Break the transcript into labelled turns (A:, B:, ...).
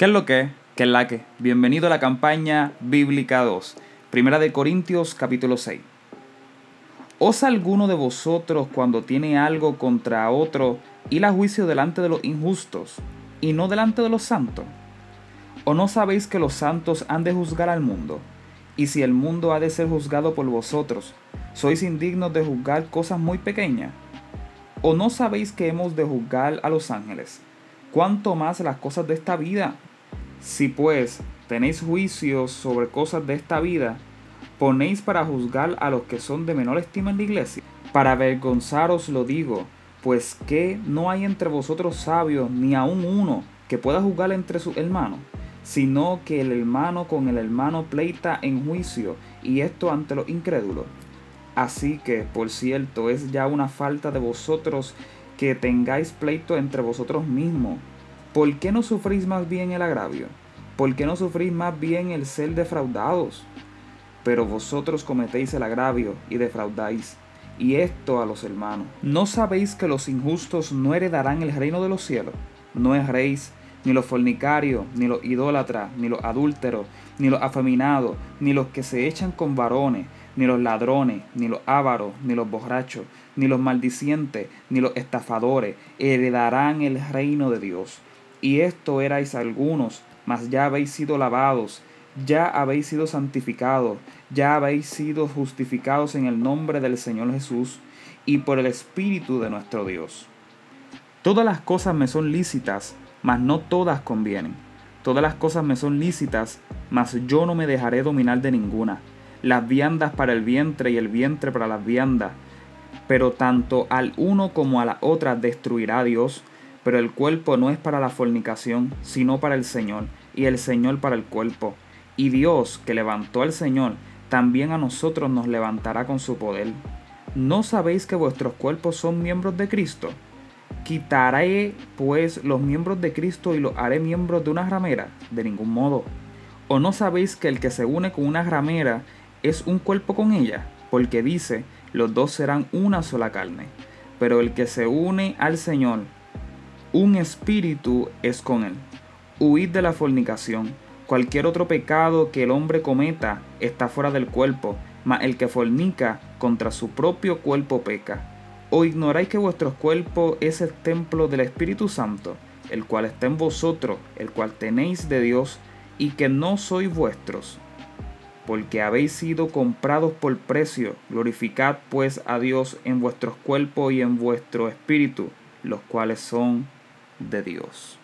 A: ¿Qué es lo que? ¿Qué es la que? Bienvenido a la campaña Bíblica 2, Primera de Corintios capítulo 6. ¿Osa alguno de vosotros cuando tiene algo contra otro ir a juicio delante de los injustos y no delante de los santos? ¿O no sabéis que los santos han de juzgar al mundo? Y si el mundo ha de ser juzgado por vosotros, ¿sois indignos de juzgar cosas muy pequeñas? ¿O no sabéis que hemos de juzgar a los ángeles? ¿Cuánto más las cosas de esta vida? Si pues tenéis juicios sobre cosas de esta vida, ponéis para juzgar a los que son de menor estima en la iglesia. Para avergonzaros lo digo, pues que no hay entre vosotros sabios ni aun uno que pueda juzgar entre sus hermanos, sino que el hermano con el hermano pleita en juicio, y esto ante los incrédulos. Así que, por cierto, es ya una falta de vosotros que tengáis pleito entre vosotros mismos ¿Por qué no sufrís más bien el agravio? ¿Por qué no sufrís más bien el ser defraudados? Pero vosotros cometéis el agravio y defraudáis, y esto a los hermanos. ¿No sabéis que los injustos no heredarán el reino de los cielos? No erréis, ni los fornicarios, ni los idólatras, ni los adúlteros, ni los afeminados, ni los que se echan con varones, ni los ladrones, ni los ávaros, ni los borrachos, ni los maldicientes, ni los estafadores heredarán el reino de Dios y esto erais algunos, mas ya habéis sido lavados, ya habéis sido santificados, ya habéis sido justificados en el nombre del Señor Jesús y por el Espíritu de nuestro Dios. Todas las cosas me son lícitas, mas no todas convienen. Todas las cosas me son lícitas, mas yo no me dejaré dominar de ninguna. Las viandas para el vientre y el vientre para las viandas. Pero tanto al uno como a la otra destruirá Dios pero el cuerpo no es para la fornicación, sino para el Señor, y el Señor para el cuerpo. Y Dios, que levantó al Señor, también a nosotros nos levantará con su poder. ¿No sabéis que vuestros cuerpos son miembros de Cristo? ¿Quitaré pues los miembros de Cristo y los haré miembros de una ramera? De ningún modo. ¿O no sabéis que el que se une con una ramera es un cuerpo con ella? Porque dice, los dos serán una sola carne. Pero el que se une al Señor, un espíritu es con él. Huid de la fornicación. Cualquier otro pecado que el hombre cometa está fuera del cuerpo, mas el que fornica contra su propio cuerpo peca. ¿O ignoráis que vuestro cuerpo es el templo del Espíritu Santo, el cual está en vosotros, el cual tenéis de Dios, y que no sois vuestros? Porque habéis sido comprados por precio, glorificad pues a Dios en vuestros cuerpos y en vuestro espíritu, los cuales son de Dios.